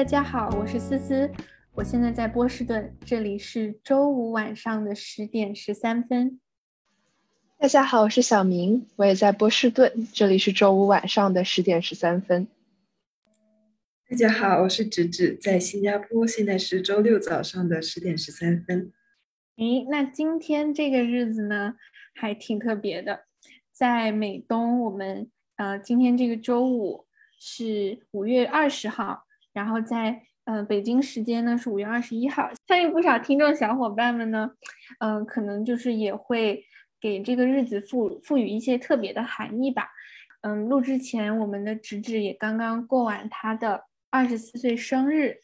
大家好，我是思思，我现在在波士顿，这里是周五晚上的十点十三分。大家好，我是小明，我也在波士顿，这里是周五晚上的十点十三分。大家好，我是芷芷，在新加坡，现在是周六早上的十点十三分。诶，那今天这个日子呢，还挺特别的，在美东，我们呃，今天这个周五是五月二十号，然后在呃北京时间呢是五月二十一号。相信不少听众小伙伴们呢，嗯，可能就是也会给这个日子赋赋予一些特别的含义吧。嗯，录之前，我们的芷芷也刚刚过完她的二十四岁生日。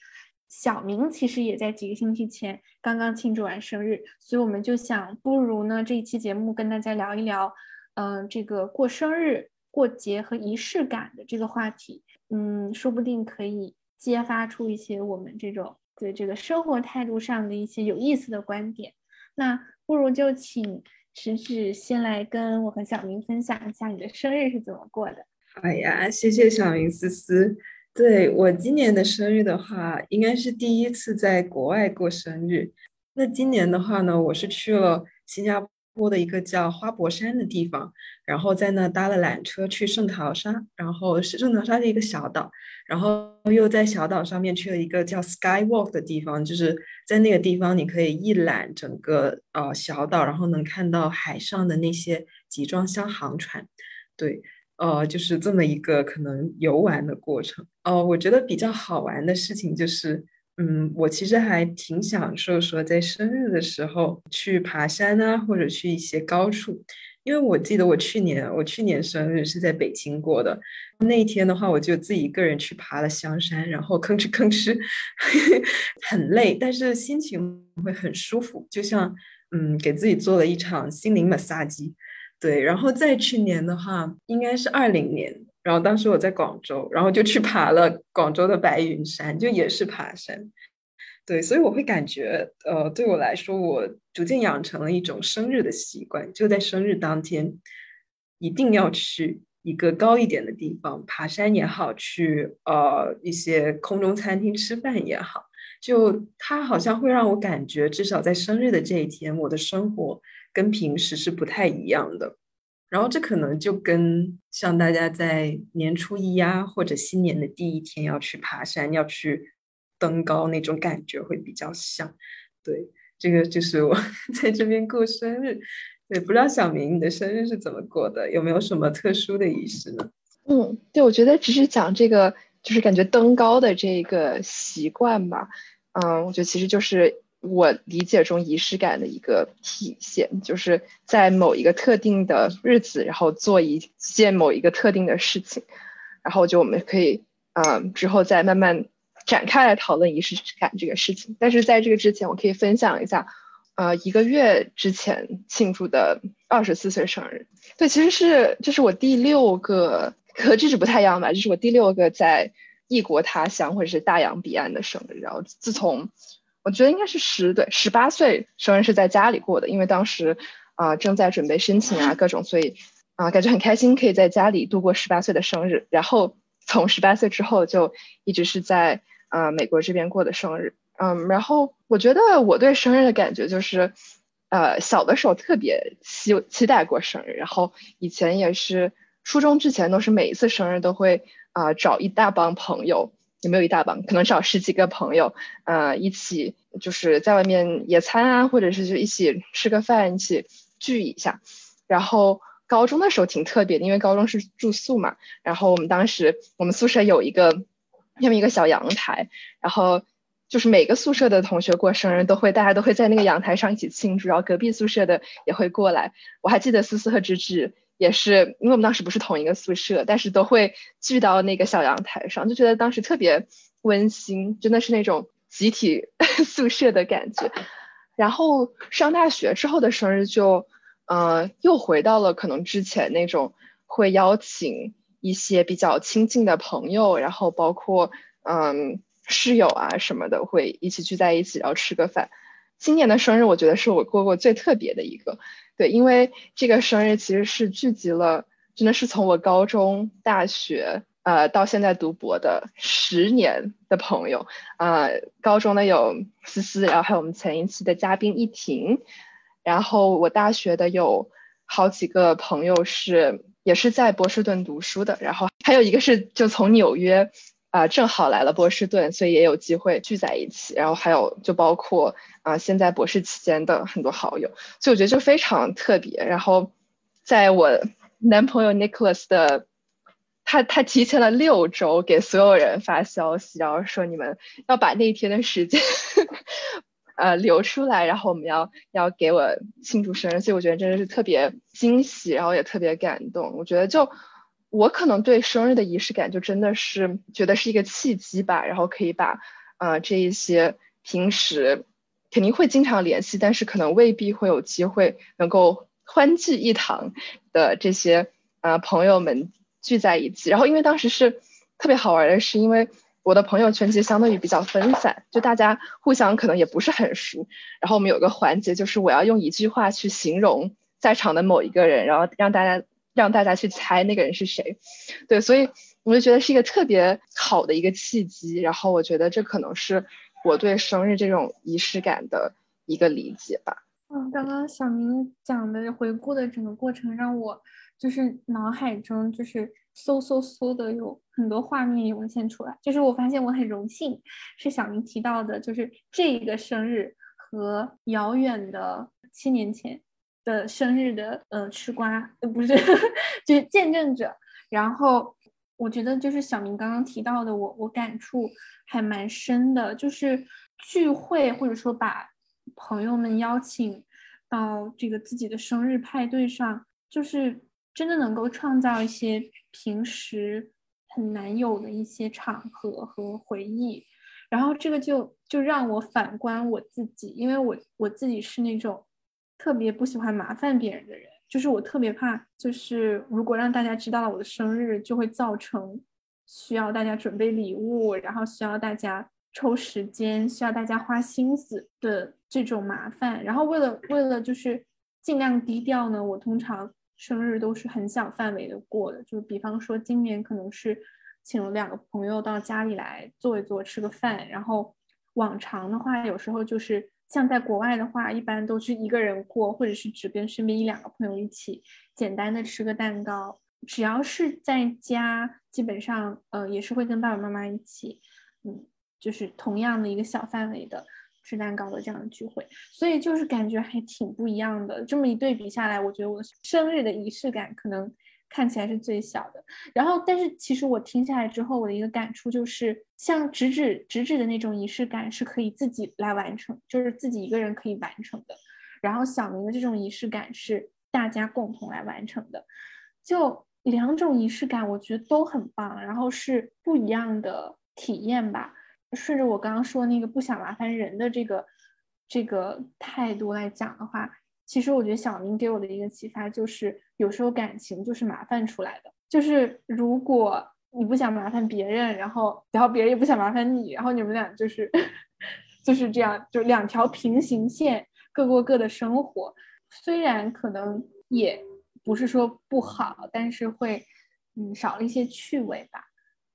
小明其实也在几个星期前刚刚庆祝完生日，所以我们就想，不如呢这一期节目跟大家聊一聊，嗯，这个过生日、过节和仪式感的这个话题，嗯，说不定可以揭发出一些我们这种对这个生活态度上的一些有意思的观点。那不如就请池芷先来跟我和小明分享一下你的生日是怎么过的。好呀，谢谢小明思思。对我今年的生日的话，应该是第一次在国外过生日。那今年的话呢，我是去了新加坡的一个叫花博山的地方，然后在那搭了缆车去圣淘沙，然后是圣淘沙的一个小岛，然后又在小岛上面去了一个叫 Sky Walk 的地方，就是在那个地方你可以一览整个呃小岛，然后能看到海上的那些集装箱航船，对。呃，就是这么一个可能游玩的过程。哦，我觉得比较好玩的事情就是，嗯，我其实还挺享受说在生日的时候去爬山啊，或者去一些高处。因为我记得我去年我去年生日是在北京过的，那一天的话，我就自己一个人去爬了香山，然后吭哧吭哧，很累，但是心情会很舒服，就像嗯，给自己做了一场心灵 massage。对，然后再去年的话，应该是二零年，然后当时我在广州，然后就去爬了广州的白云山，就也是爬山。对，所以我会感觉，呃，对我来说，我逐渐养成了一种生日的习惯，就在生日当天，一定要去一个高一点的地方爬山也好，去呃一些空中餐厅吃饭也好，就它好像会让我感觉，至少在生日的这一天，我的生活。跟平时是不太一样的，然后这可能就跟像大家在年初一呀，或者新年的第一天要去爬山、要去登高那种感觉会比较像。对，这个就是我 在这边过生日。对，不知道小明你的生日是怎么过的？有没有什么特殊的仪式呢？嗯，对，我觉得只是讲这个，就是感觉登高的这个习惯吧。嗯，我觉得其实就是。我理解中仪式感的一个体现，就是在某一个特定的日子，然后做一件某一个特定的事情，然后就我们可以，嗯，之后再慢慢展开来讨论仪式感这个事情。但是在这个之前，我可以分享一下，呃，一个月之前庆祝的二十四岁生日。对，其实是这是我第六个和这是不太一样吧，这是我第六个在异国他乡或者是大洋彼岸的生日。然后自从我觉得应该是十对十八岁生日是在家里过的，因为当时啊正在准备申请啊各种，所以啊感觉很开心，可以在家里度过十八岁的生日。然后从十八岁之后就一直是在啊美国这边过的生日。嗯，然后我觉得我对生日的感觉就是，呃小的时候特别期期待过生日，然后以前也是初中之前都是每一次生日都会啊找一大帮朋友。也没有一大帮，可能找十几个朋友，呃，一起就是在外面野餐啊，或者是就一起吃个饭，一起聚一下。然后高中的时候挺特别的，因为高中是住宿嘛，然后我们当时我们宿舍有一个那么一个小阳台，然后就是每个宿舍的同学过生日都会，大家都会在那个阳台上一起庆祝，然后隔壁宿舍的也会过来。我还记得思思和芝芝。也是，因为我们当时不是同一个宿舍，但是都会聚到那个小阳台上，就觉得当时特别温馨，真的是那种集体 宿舍的感觉。然后上大学之后的生日就，呃，又回到了可能之前那种会邀请一些比较亲近的朋友，然后包括嗯室友啊什么的，会一起聚在一起，然后吃个饭。今年的生日，我觉得是我过过最特别的一个。对，因为这个生日其实是聚集了，真的是从我高中、大学，呃，到现在读博的十年的朋友，呃，高中的有思思，然后还有我们前一期的嘉宾一婷，然后我大学的有好几个朋友是也是在波士顿读书的，然后还有一个是就从纽约啊正好来了波士顿，所以也有机会聚在一起，然后还有就包括啊现在博士期间的很多好友，所以我觉得就非常特别。然后在我男朋友 Nicholas 的。他他提前了六周给所有人发消息，然后说你们要把那一天的时间，呃留出来，然后我们要要给我庆祝生日，所以我觉得真的是特别惊喜，然后也特别感动。我觉得就我可能对生日的仪式感就真的是觉得是一个契机吧，然后可以把呃这一些平时肯定会经常联系，但是可能未必会有机会能够欢聚一堂的这些呃朋友们。聚在一起，然后因为当时是特别好玩的是，因为我的朋友圈其实相对于比较分散，就大家互相可能也不是很熟。然后我们有个环节就是我要用一句话去形容在场的某一个人，然后让大家让大家去猜那个人是谁。对，所以我就觉得是一个特别好的一个契机。然后我觉得这可能是我对生日这种仪式感的一个理解吧。嗯，刚刚小明讲的回顾的整个过程让我。就是脑海中就是嗖嗖嗖的有很多画面涌现出来，就是我发现我很荣幸是小明提到的，就是这一个生日和遥远的七年前的生日的呃吃瓜不是 就是见证者，然后我觉得就是小明刚刚提到的，我我感触还蛮深的，就是聚会或者说把朋友们邀请到这个自己的生日派对上，就是。真的能够创造一些平时很难有的一些场合和回忆，然后这个就就让我反观我自己，因为我我自己是那种特别不喜欢麻烦别人的人，就是我特别怕，就是如果让大家知道了我的生日，就会造成需要大家准备礼物，然后需要大家抽时间，需要大家花心思的这种麻烦。然后为了为了就是尽量低调呢，我通常。生日都是很小范围的过的，就比方说今年可能是请了两个朋友到家里来坐一坐，吃个饭。然后往常的话，有时候就是像在国外的话，一般都是一个人过，或者是只跟身边一两个朋友一起简单的吃个蛋糕。只要是在家，基本上呃也是会跟爸爸妈妈一起，嗯，就是同样的一个小范围的。吃蛋糕的这样的聚会，所以就是感觉还挺不一样的。这么一对比下来，我觉得我生日的仪式感可能看起来是最小的。然后，但是其实我听下来之后，我的一个感触就是，像直指直指的那种仪式感是可以自己来完成，就是自己一个人可以完成的。然后小明的这种仪式感是大家共同来完成的，就两种仪式感，我觉得都很棒，然后是不一样的体验吧。顺着我刚刚说那个不想麻烦人的这个这个态度来讲的话，其实我觉得小明给我的一个启发就是，有时候感情就是麻烦出来的。就是如果你不想麻烦别人，然后然后别人也不想麻烦你，然后你们俩就是 就是这样，就两条平行线，各过各的生活。虽然可能也不是说不好，但是会嗯少了一些趣味吧。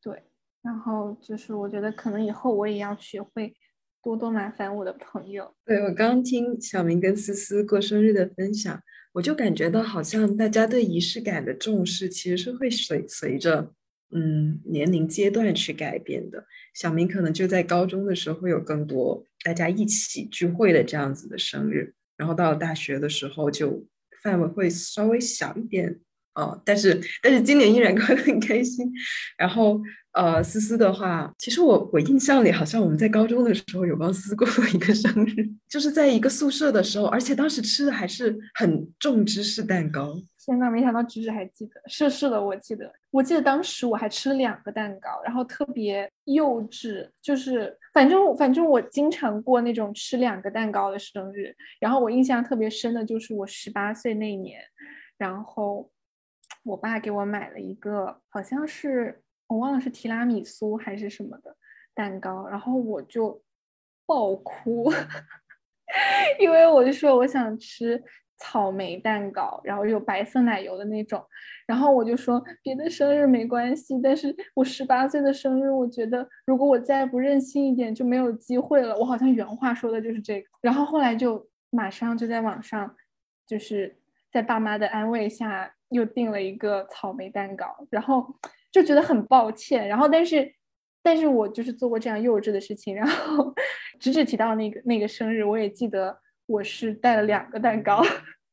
对然后就是，我觉得可能以后我也要学会多多麻烦我的朋友。对我刚听小明跟思思过生日的分享，我就感觉到好像大家对仪式感的重视其实是会随随着嗯年龄阶段去改变的。小明可能就在高中的时候会有更多大家一起聚会的这样子的生日，然后到了大学的时候就范围会稍微小一点。哦，但是但是今年依然过得很开心。然后呃，思思的话，其实我我印象里好像我们在高中的时候有帮思思过 一个生日，就是在一个宿舍的时候，而且当时吃的还是很重芝士蛋糕。天呐，没想到芝芝还记得，是是的，我记得，我记得当时我还吃了两个蛋糕，然后特别幼稚，就是反正反正我经常过那种吃两个蛋糕的生日。然后我印象特别深的就是我十八岁那年，然后。我爸给我买了一个，好像是我忘了是提拉米苏还是什么的蛋糕，然后我就爆哭，因为我就说我想吃草莓蛋糕，然后有白色奶油的那种。然后我就说别的生日没关系，但是我十八岁的生日，我觉得如果我再不任性一点就没有机会了。我好像原话说的就是这个。然后后来就马上就在网上，就是在爸妈的安慰下又订了一个草莓蛋糕，然后就觉得很抱歉。然后但是。但是我就是做过这样幼稚的事情，然后直指提到那个那个生日，我也记得我是带了两个蛋糕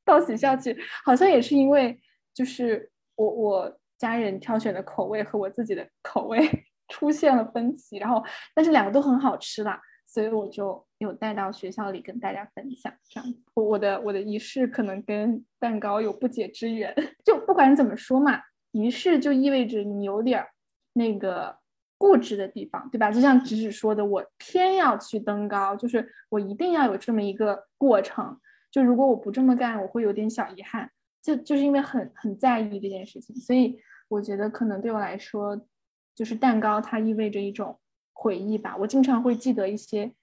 到学校去，好像也是因为就是我我家人挑选的口味和我自己的口味 出现了分歧，然后但是两个都很好吃啦，所以我就有带到学校里跟大家分享。这样，我我的我的仪式可能跟蛋糕有不解之缘，就不管怎么说嘛，仪式就意味着你有点那个。固执的地方，对吧？就像直直说的，我偏要去登高，就是我一定要有这么一个过程。就如果我不这么干，我会有点小遗憾。就就是因为很很在意这件事情，所以我觉得可能对我来说，就是蛋糕它意味着一种回忆吧。我经常会记得一些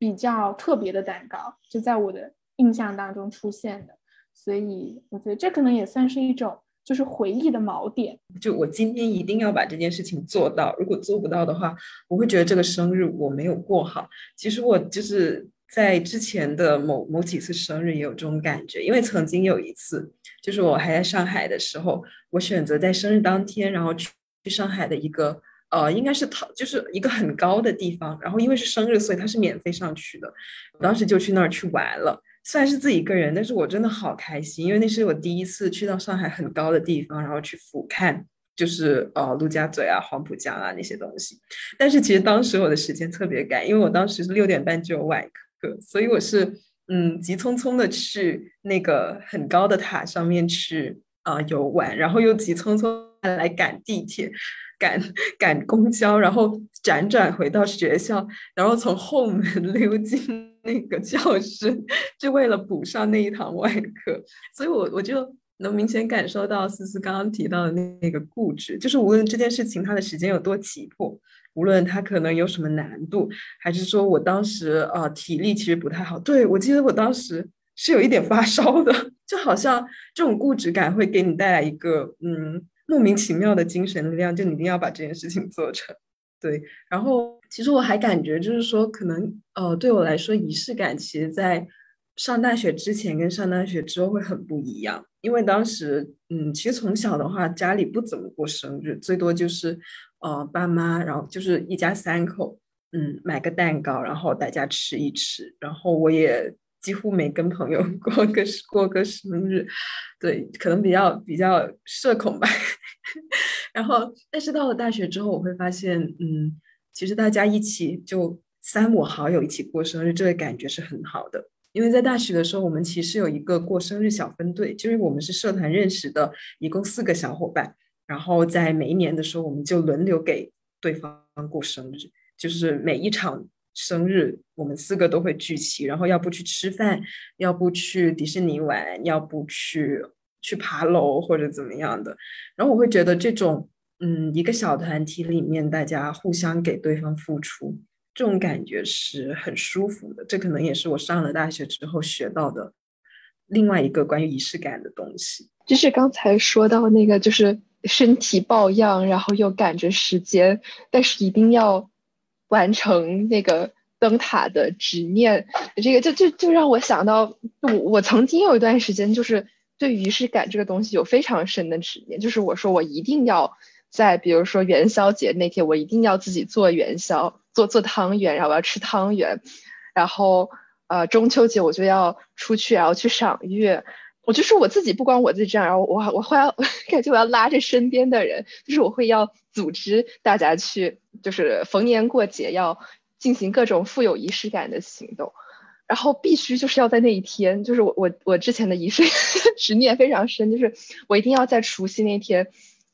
比较特别的蛋糕，就在我的印象当中出现的。所以我觉得这可能也算是一种。就是回忆的锚点，就我今天一定要把这件事情做到。如果做不到的话，我会觉得这个生日我没有过好。其实我就是在之前的某某几次生日也有这种感觉，因为曾经有一次，就是我还在上海的时候，我选择在生日当天，然后去去上海的一个呃，应该是淘，就是一个很高的地方。然后因为是生日，所以它是免费上去的。我当时就去那儿去玩了。虽然是自己一个人，但是我真的好开心，因为那是我第一次去到上海很高的地方，然后去俯瞰，就是呃陆家嘴啊、黄浦江啊那些东西。但是其实当时我的时间特别赶，因为我当时是六点半就有晚课，所以我是嗯急匆匆的去那个很高的塔上面去啊游玩，然后又急匆匆来赶地铁、赶赶公交，然后辗转回到学校，然后从后门 溜进。那个教室，就为了补上那一堂外课，所以我我就能明显感受到思思刚刚提到的那那个固执，就是无论这件事情它的时间有多急迫，无论它可能有什么难度，还是说我当时呃体力其实不太好，对我记得我当时是有一点发烧的，就好像这种固执感会给你带来一个嗯莫名其妙的精神力量，就你一定要把这件事情做成。对，然后其实我还感觉就是说，可能呃，对我来说，仪式感其实在上大学之前跟上大学之后会很不一样。因为当时，嗯，其实从小的话，家里不怎么过生日，最多就是呃，爸妈，然后就是一家三口，嗯，买个蛋糕，然后大家吃一吃。然后我也几乎没跟朋友 过个过个生日，对，可能比较比较社恐吧。然后，但是到了大学之后，我会发现，嗯，其实大家一起就三五好友一起过生日，这个感觉是很好的。因为在大学的时候，我们其实有一个过生日小分队，就是我们是社团认识的，一共四个小伙伴。然后在每一年的时候，我们就轮流给对方过生日，就是每一场生日，我们四个都会聚齐，然后要不去吃饭，要不去迪士尼玩，要不去。去爬楼或者怎么样的，然后我会觉得这种，嗯，一个小团体里面大家互相给对方付出，这种感觉是很舒服的。这可能也是我上了大学之后学到的另外一个关于仪式感的东西。就是刚才说到那个，就是身体抱恙，然后又赶着时间，但是一定要完成那个灯塔的执念，这个就就就让我想到，我我曾经有一段时间就是。对仪式感这个东西有非常深的执念，就是我说我一定要在，比如说元宵节那天，我一定要自己做元宵，做做汤圆，然后我要吃汤圆，然后呃中秋节我就要出去，然后去赏月。我就是我自己，不光我自己这样，然后我我会要 感觉我要拉着身边的人，就是我会要组织大家去，就是逢年过节要进行各种富有仪式感的行动。然后必须就是要在那一天，就是我我我之前的仪式 执念非常深，就是我一定要在除夕那天，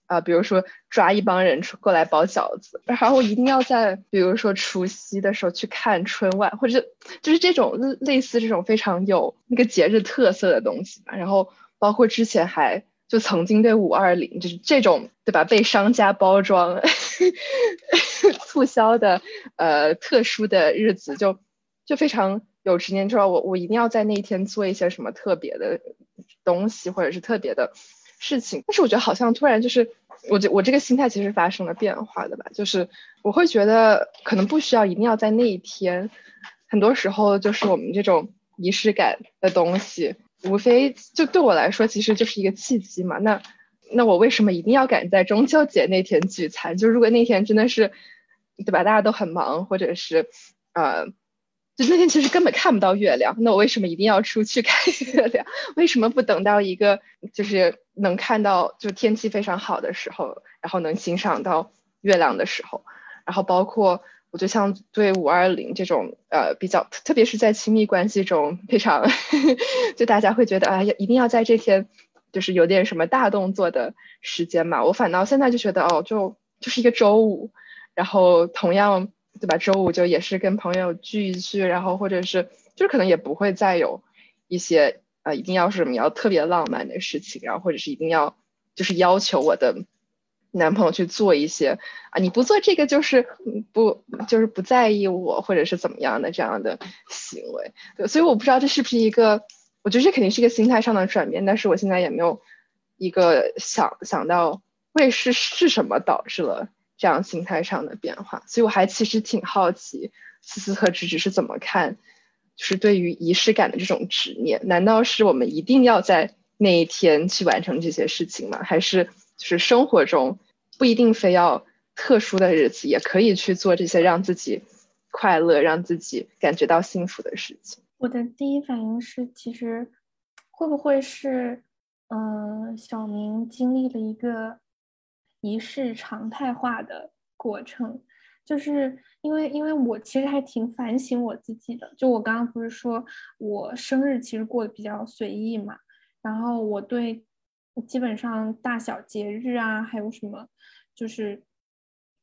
啊，比如说抓一帮人过来包饺子，然后我一定要在比如说除夕的时候去看春晚，或者就是这种类似这种非常有那个节日特色的东西吧。然后包括之前还就曾经对五二零就是这种对吧被商家包装 促销的呃特殊的日子，就就非常。有执念之后，我我一定要在那一天做一些什么特别的东西或者是特别的事情。但是我觉得好像突然就是，我觉我这个心态其实发生了变化的吧，就是我会觉得可能不需要一定要在那一天，很多时候就是我们这种仪式感的东西，无非就对我来说其实就是一个契机嘛。那那我为什么一定要赶在中秋节那天聚餐？就如果那天真的是，对吧？大家都很忙，或者是，呃，就那天其实根本看不到月亮。那我为什么一定要出去看月亮？为什么不等到一个就是能看到就天气非常好的时候，然后能欣赏到月亮的时候？然后包括我就像对五二零这种呃比较，特别是在亲密关系中非常，就大家会觉得啊，一定要在这天。就是有点什么大动作的时间嘛，我反倒现在就觉得哦，就就是一个周五，然后同样对吧？周五就也是跟朋友聚一聚，然后或者是就是可能也不会再有一些呃一定要是什么要特别浪漫的事情，然后或者是一定要就是要求我的男朋友去做一些啊你不做这个就是不就是不在意我或者是怎么样的这样的行为，对，所以我不知道这是不是一个。我觉得这肯定是一个心态上的转变，但是我现在也没有一个想想到会是是什么导致了这样心态上的变化，所以我还其实挺好奇思思和芝芝是怎么看，就是对于仪式感的这种执念，难道是我们一定要在那一天去完成这些事情吗？还是就是生活中不一定非要特殊的日子也可以去做这些让自己快乐、让自己感觉到幸福的事情？我的第一反应是，其实会不会是，嗯，小明经历了一个仪式常态化的过程，就是因为，因为我其实还挺反省我自己的。就我刚刚不是说我生日其实过得比较随意嘛，然后我对基本上大小节日啊，还有什么，就是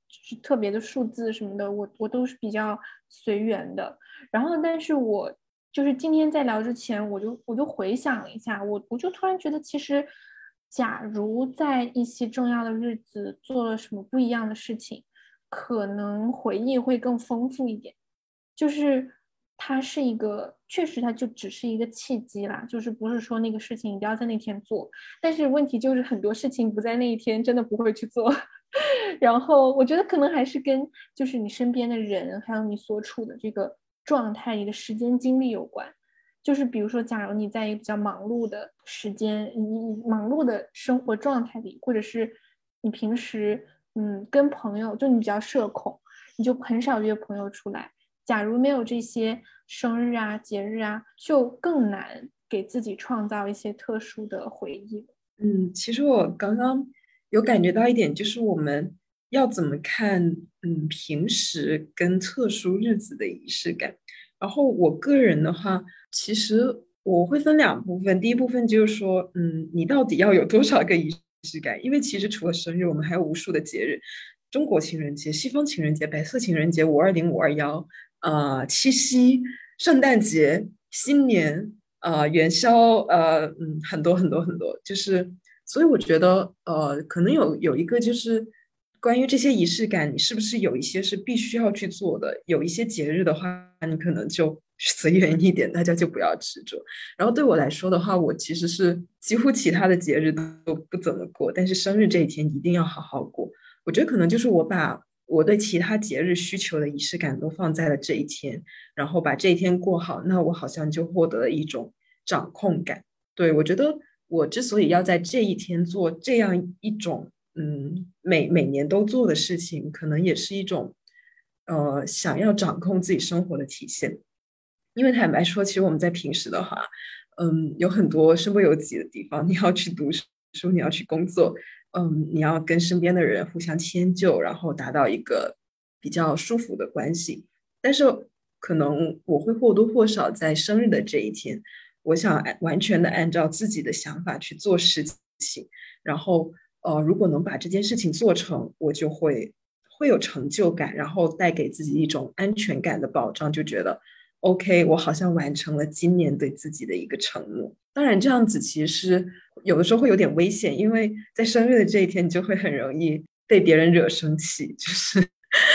就是特别的数字什么的，我我都是比较随缘的。然后，但是我。就是今天在聊之前，我就我就回想了一下，我我就突然觉得，其实，假如在一些重要的日子做了什么不一样的事情，可能回忆会更丰富一点。就是它是一个，确实它就只是一个契机啦，就是不是说那个事情一定要在那天做。但是问题就是很多事情不在那一天，真的不会去做。然后我觉得可能还是跟就是你身边的人，还有你所处的这个。状态，你的时间精力有关，就是比如说，假如你在一个比较忙碌的时间，你忙碌的生活状态里，或者是你平时，嗯，跟朋友，就你比较社恐，你就很少约朋友出来。假如没有这些生日啊、节日啊，就更难给自己创造一些特殊的回忆。嗯，其实我刚刚有感觉到一点，就是我们。要怎么看？嗯，平时跟特殊日子的仪式感。然后我个人的话，其实我会分两部分。第一部分就是说，嗯，你到底要有多少个仪式感？因为其实除了生日，我们还有无数的节日：中国情人节、西方情人节、白色情人节、五二零、五二幺，呃，七夕、圣诞节、新年，呃，元宵，呃，嗯，很多很多很多。就是，所以我觉得，呃，可能有有一个就是。关于这些仪式感，你是不是有一些是必须要去做的？有一些节日的话，你可能就随缘一点，大家就不要执着。然后对我来说的话，我其实是几乎其他的节日都不怎么过，但是生日这一天一定要好好过。我觉得可能就是我把我对其他节日需求的仪式感都放在了这一天，然后把这一天过好，那我好像就获得了一种掌控感。对我觉得，我之所以要在这一天做这样一种。嗯，每每年都做的事情，可能也是一种，呃，想要掌控自己生活的体现。因为坦白说，其实我们在平时的话，嗯，有很多身不由己的地方，你要去读书，你要去工作，嗯，你要跟身边的人互相迁就，然后达到一个比较舒服的关系。但是，可能我会或多或少在生日的这一天，我想完全的按照自己的想法去做事情，然后。呃，如果能把这件事情做成，我就会会有成就感，然后带给自己一种安全感的保障，就觉得 OK，我好像完成了今年对自己的一个承诺。当然，这样子其实有的时候会有点危险，因为在生日的这一天，你就会很容易被别人惹生气，就是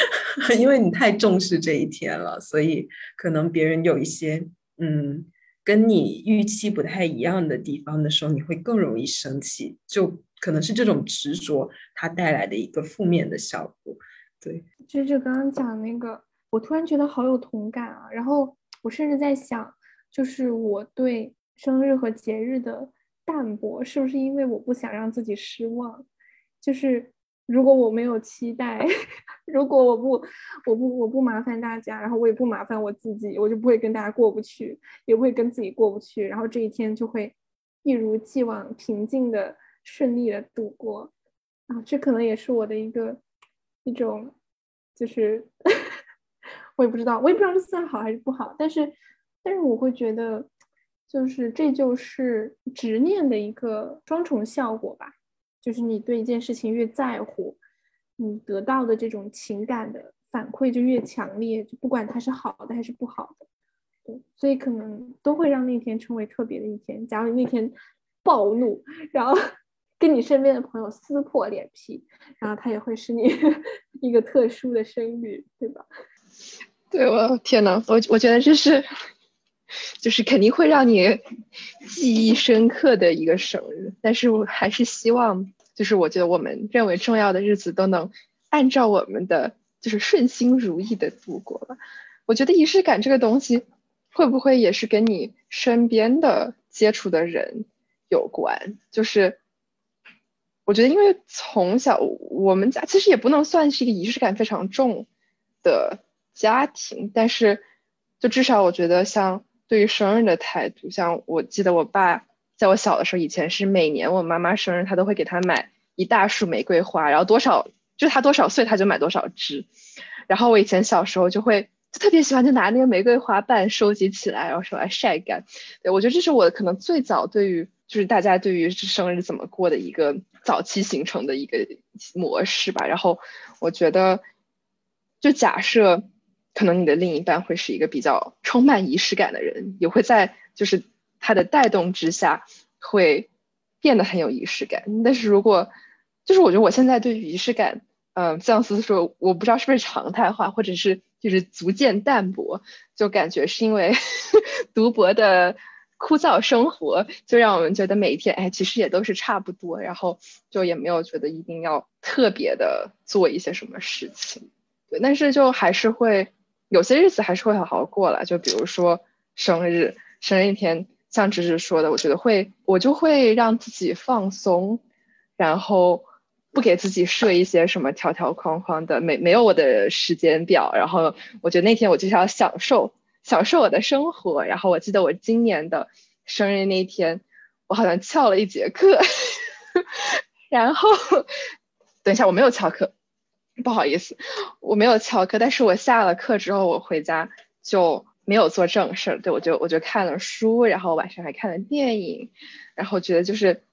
因为你太重视这一天了，所以可能别人有一些嗯跟你预期不太一样的地方的时候，你会更容易生气，就可能是这种执着它带来的一个负面的效果。对，就就刚刚讲那个，我突然觉得好有同感啊。然后我甚至在想，就是我对生日和节日的淡薄，是不是因为我不想让自己失望？就是如果我没有期待，如果我不我不我不麻烦大家，然后我也不麻烦我自己，我就不会跟大家过不去，也不会跟自己过不去。然后这一天就会一如既往平静的、顺利的度过。啊，这可能也是我的一个。一种，就是 我也不知道，我也不知道这算好还是不好，但是，但是我会觉得，就是这就是执念的一个双重效果吧。就是你对一件事情越在乎，你得到的这种情感的反馈就越强烈，就不管它是好的还是不好的，对，所以可能都会让那天成为特别的一天。假如那天暴怒，然后。跟你身边的朋友撕破脸皮，然后他也会是你 一个特殊的生日，对吧？对，我天呐，我我觉得这是，就是肯定会让你记忆深刻的一个生日。但是我还是希望，就是我觉得我们认为重要的日子都能按照我们的就是顺心如意的度过吧。我觉得仪式感这个东西，会不会也是跟你身边的接触的人有关？就是。我觉得，因为从小我们家其实也不能算是一个仪式感非常重的家庭，但是就至少我觉得，像对于生日的态度，像我记得我爸在我小的时候，以前是每年我妈妈生日，他都会给她买一大束玫瑰花，然后多少就他多少岁他就买多少支，然后我以前小时候就会就特别喜欢就拿那个玫瑰花瓣收集起来，然后说来晒干。我觉得这是我可能最早对于就是大家对于生日怎么过的一个。早期形成的一个模式吧，然后我觉得，就假设可能你的另一半会是一个比较充满仪式感的人，也会在就是他的带动之下会变得很有仪式感。但是如果就是我觉得我现在对于仪式感，嗯，像思思说，我不知道是不是常态化，或者是就是逐渐淡薄，就感觉是因为 读博的。枯燥生活就让我们觉得每一天，哎，其实也都是差不多，然后就也没有觉得一定要特别的做一些什么事情，对。但是就还是会有些日子还是会好好过了，就比如说生日，生日那天，像芝芝说的，我觉得会，我就会让自己放松，然后不给自己设一些什么条条框框的，没没有我的时间表，然后我觉得那天我就是要享受。享受我的生活，然后我记得我今年的生日那天，我好像翘了一节课，然后等一下我没有翘课，不好意思，我没有翘课，但是我下了课之后我回家就没有做正事儿，对我就我就看了书，然后晚上还看了电影，然后觉得就是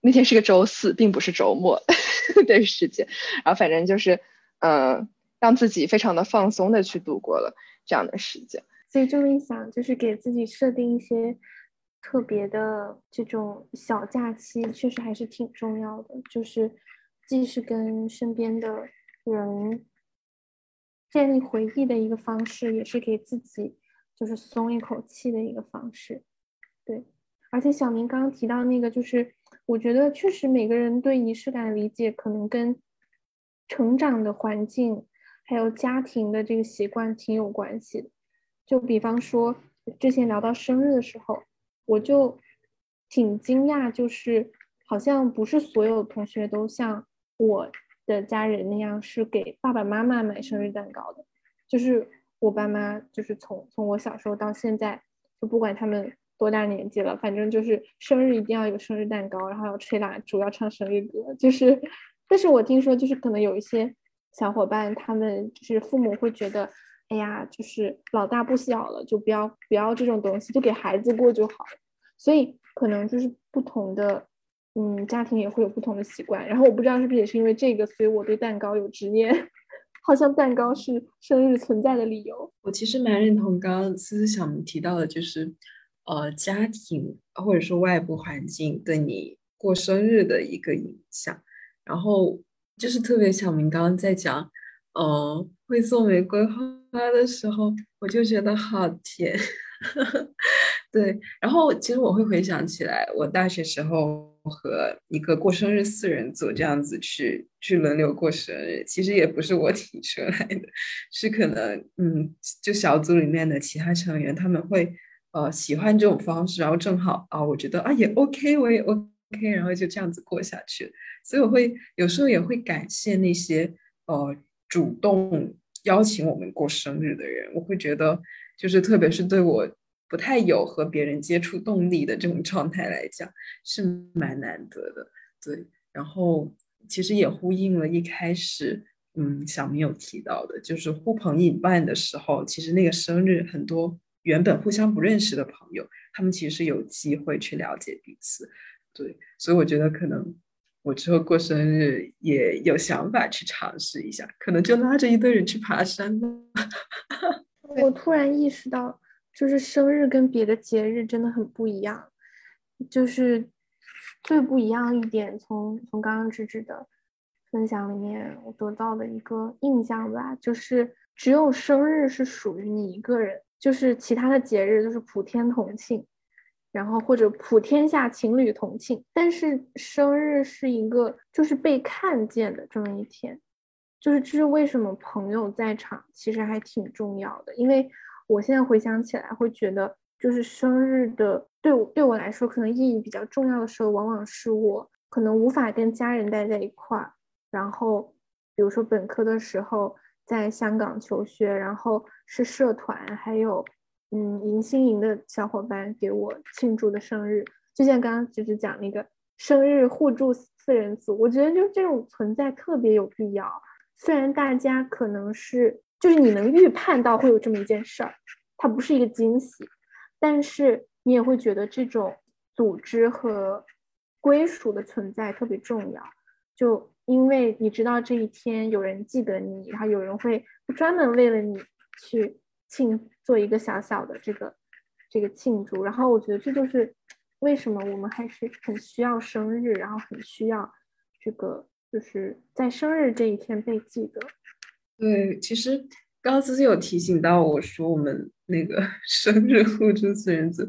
那天是个周四，并不是周末 的时间，然后反正就是嗯，让自己非常的放松的去度过了这样的时间。所以这么一想，就是给自己设定一些特别的这种小假期，确实还是挺重要的。就是既是跟身边的人建立回忆的一个方式，也是给自己就是松一口气的一个方式。对，而且小明刚刚提到那个，就是我觉得确实每个人对仪式感的理解，可能跟成长的环境还有家庭的这个习惯挺有关系的。就比方说，之前聊到生日的时候，我就挺惊讶，就是好像不是所有同学都像我的家人那样是给爸爸妈妈买生日蛋糕的。就是我爸妈，就是从从我小时候到现在，就不管他们多大年纪了，反正就是生日一定要有生日蛋糕，然后要吹蜡烛，要唱生日歌。就是，但是我听说，就是可能有一些小伙伴，他们就是父母会觉得。哎呀，就是老大不小了，就不要不要这种东西，就给孩子过就好了。所以可能就是不同的，嗯，家庭也会有不同的习惯。然后我不知道是不是也是因为这个，所以我对蛋糕有执念，好像蛋糕是生日存在的理由。我其实蛮认同刚刚思思小明提到的，就是呃，家庭或者说外部环境对你过生日的一个影响。然后就是特别小明刚刚在讲，哦。会送玫瑰花的时候，我就觉得好甜。对，然后其实我会回想起来，我大学时候和一个过生日四人组这样子去去轮流过生日，其实也不是我提出来的，是可能嗯，就小组里面的其他成员他们会呃喜欢这种方式，然后正好啊，我觉得啊也 OK，我也 OK，然后就这样子过下去。所以我会有时候也会感谢那些呃主动邀请我们过生日的人，我会觉得就是特别是对我。不太有和别人接触动力的这种状态来讲，是蛮难得的。对，然后其实也呼应了一开始，嗯，小明有提到的，就是呼朋引伴的时候，其实那个生日，很多原本互相不认识的朋友，他们其实有机会去了解彼此。对，所以我觉得可能我之后过生日也有想法去尝试一下，可能就拉着一堆人去爬山呢。我突然意识到。就是生日跟别的节日真的很不一样，就是最不一样一点，从从刚刚芝芝的分享里面我得到的一个印象吧，就是只有生日是属于你一个人，就是其他的节日都是普天同庆，然后或者普天下情侣同庆，但是生日是一个就是被看见的这么一天，就是这是为什么朋友在场其实还挺重要的，因为。我现在回想起来，会觉得就是生日的对我对我来说，可能意义比较重要的时候，往往是我可能无法跟家人待在一块儿。然后，比如说本科的时候在香港求学，然后是社团还有嗯迎新营的小伙伴给我庆祝的生日，就像刚刚就是讲那个生日互助四人组，我觉得就这种存在特别有必要。虽然大家可能是。就是你能预判到会有这么一件事儿，它不是一个惊喜，但是你也会觉得这种组织和归属的存在特别重要。就因为你知道这一天有人记得你，然后有人会专门为了你去庆做一个小小的这个这个庆祝。然后我觉得这就是为什么我们还是很需要生日，然后很需要这个就是在生日这一天被记得。对，其实刚刚思思有提醒到我说，我们那个 生日互助四人组，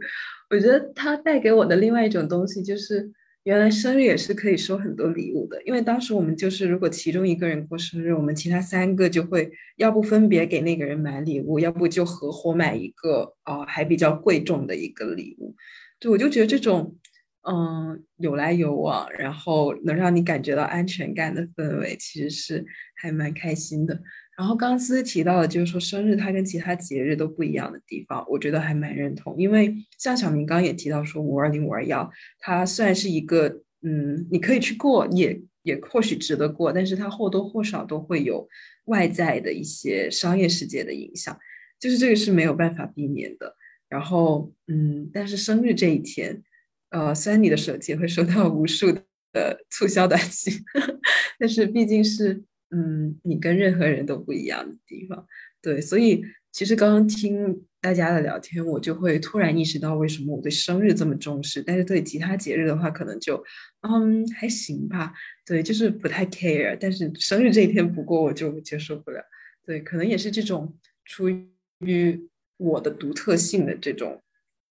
我觉得它带给我的另外一种东西，就是原来生日也是可以收很多礼物的。因为当时我们就是，如果其中一个人过生日，我们其他三个就会要不分别给那个人买礼物，要不就合伙买一个啊，还比较贵重的一个礼物。对，我就觉得这种。嗯，有来有往，然后能让你感觉到安全感的氛围，其实是还蛮开心的。然后刚刚思提到的，就是说生日它跟其他节日都不一样的地方，我觉得还蛮认同。因为像小明刚刚也提到说，五二零五二幺，它虽然是一个嗯，你可以去过，也也或许值得过，但是它或多或少都会有外在的一些商业世界的影响，就是这个是没有办法避免的。然后嗯，但是生日这一天。呃，虽然你的手机会收到无数的促销短信，但是毕竟是，嗯，你跟任何人都不一样的地方，对，所以其实刚刚听大家的聊天，我就会突然意识到为什么我对生日这么重视，但是对其他节日的话，可能就，嗯，还行吧，对，就是不太 care，但是生日这一天不过我就接受不了，对，可能也是这种出于我的独特性的这种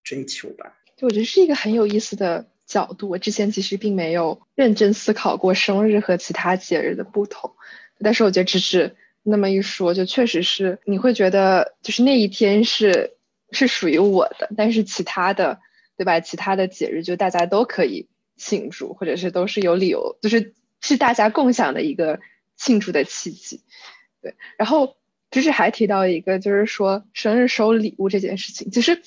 追求吧。就我觉得是一个很有意思的角度。我之前其实并没有认真思考过生日和其他节日的不同，但是我觉得只是那么一说，就确实是你会觉得，就是那一天是是属于我的，但是其他的，对吧？其他的节日就大家都可以庆祝，或者是都是有理由，就是是大家共享的一个庆祝的契机。对，然后就是还提到一个，就是说生日收礼物这件事情，其实。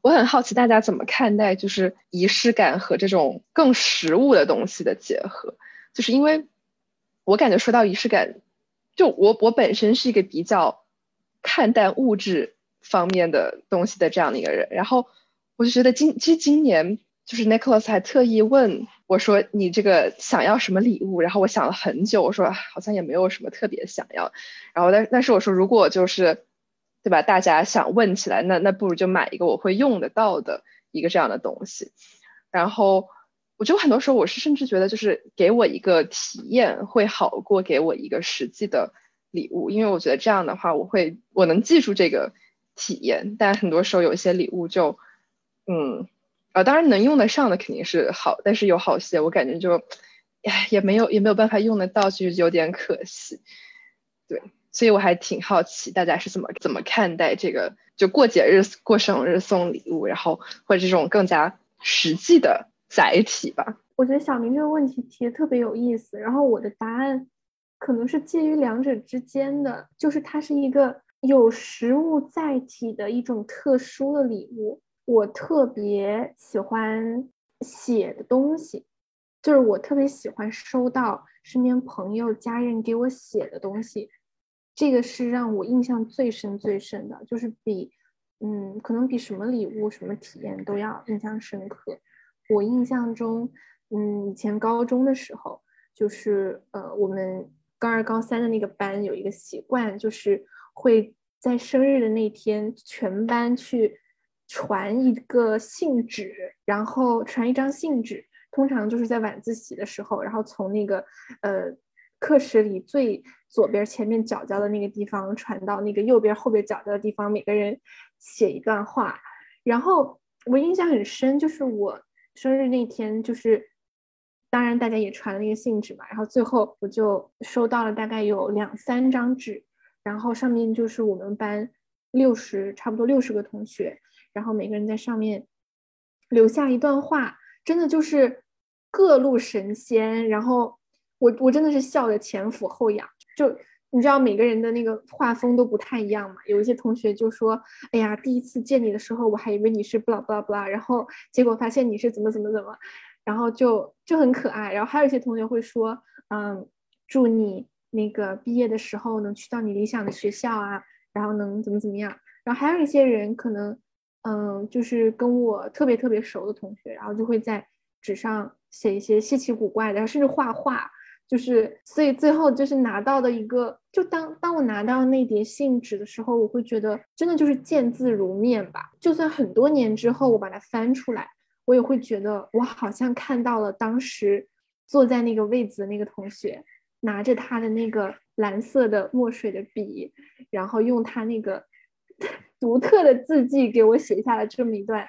我很好奇大家怎么看待就是仪式感和这种更实物的东西的结合，就是因为我感觉说到仪式感，就我我本身是一个比较看淡物质方面的东西的这样的一个人，然后我就觉得今其实今年就是 Nicholas 还特意问我说你这个想要什么礼物，然后我想了很久，我说好像也没有什么特别想要，然后但但是我说如果就是。对吧？大家想问起来，那那不如就买一个我会用得到的一个这样的东西。然后，我觉得很多时候我是甚至觉得，就是给我一个体验会好过给我一个实际的礼物，因为我觉得这样的话，我会我能记住这个体验。但很多时候有一些礼物就嗯，啊，当然能用得上的肯定是好，但是有好些我感觉就，哎，也没有也没有办法用得到，就是有点可惜。对，所以我还挺好奇大家是怎么怎么看待这个，就过节日、过生日送礼物，然后或者这种更加实际的载体吧。我觉得小明这个问题提的特别有意思，然后我的答案可能是介于两者之间的，就是它是一个有实物载体的一种特殊的礼物。我特别喜欢写的东西，就是我特别喜欢收到身边朋友、家人给我写的东西，这个是让我印象最深、最深的，就是比嗯，可能比什么礼物、什么体验都要印象深刻。我印象中。嗯，以前高中的时候，就是呃，我们高二、高三的那个班有一个习惯，就是会在生日的那天，全班去传一个信纸，然后传一张信纸，通常就是在晚自习的时候，然后从那个呃课室里最左边前面角角的那个地方传到那个右边后边角角的地方，每个人写一段话。然后我印象很深，就是我生日那天，就是。当然，大家也传了那个信纸嘛，然后最后我就收到了大概有两三张纸，然后上面就是我们班六十差不多六十个同学，然后每个人在上面留下一段话，真的就是各路神仙，然后我我真的是笑得前俯后仰，就你知道每个人的那个画风都不太一样嘛，有一些同学就说，哎呀，第一次见你的时候我还以为你是不啦不啦不啦，然后结果发现你是怎么怎么怎么。然后就就很可爱，然后还有一些同学会说，嗯，祝你那个毕业的时候能去到你理想的学校啊，然后能怎么怎么样。然后还有一些人可能，嗯，就是跟我特别特别熟的同学，然后就会在纸上写一些稀奇古怪的，甚至画画。就是所以最后就是拿到的一个，就当当我拿到那叠信纸的时候，我会觉得真的就是见字如面吧。就算很多年之后我把它翻出来。我也会觉得，我好像看到了当时坐在那个位子的那个同学，拿着他的那个蓝色的墨水的笔，然后用他那个 独特的字迹给我写下了这么一段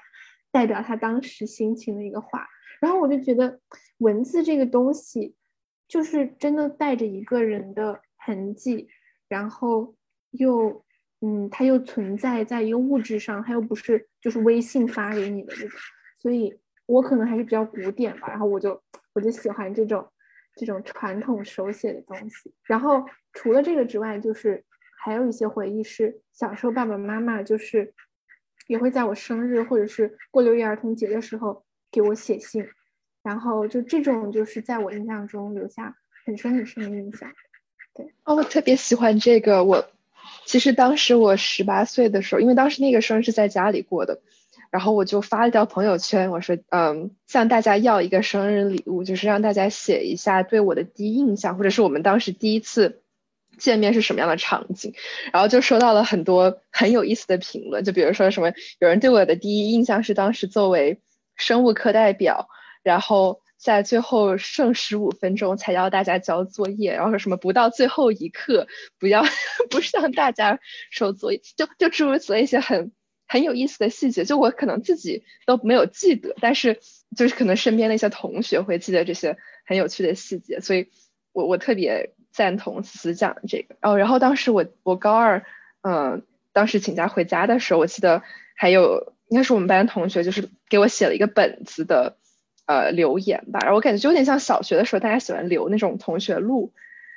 代表他当时心情的一个话。然后我就觉得，文字这个东西，就是真的带着一个人的痕迹，然后又，嗯，它又存在在一个物质上，它又不是就是微信发给你的那种。所以我可能还是比较古典吧，然后我就我就喜欢这种这种传统手写的东西。然后除了这个之外，就是还有一些回忆是小时候爸爸妈妈就是也会在我生日或者是过六一儿童节的时候给我写信，然后就这种就是在我印象中留下很深很深的印象。对，哦，我特别喜欢这个。我其实当时我十八岁的时候，因为当时那个生日是在家里过的。然后我就发了条朋友圈，我说，嗯，向大家要一个生日礼物，就是让大家写一下对我的第一印象，或者是我们当时第一次见面是什么样的场景。然后就收到了很多很有意思的评论，就比如说什么，有人对我的第一印象是当时作为生物课代表，然后在最后剩十五分钟才要大家交作业，然后说什么不到最后一刻不要不向大家收作业，就就诸如此类一些很。很有意思的细节，就我可能自己都没有记得，但是就是可能身边的一些同学会记得这些很有趣的细节，所以我我特别赞同思讲的这个哦。然后当时我我高二，嗯，当时请假回家的时候，我记得还有应该是我们班同学就是给我写了一个本子的呃留言吧，然后我感觉就有点像小学的时候大家喜欢留那种同学录，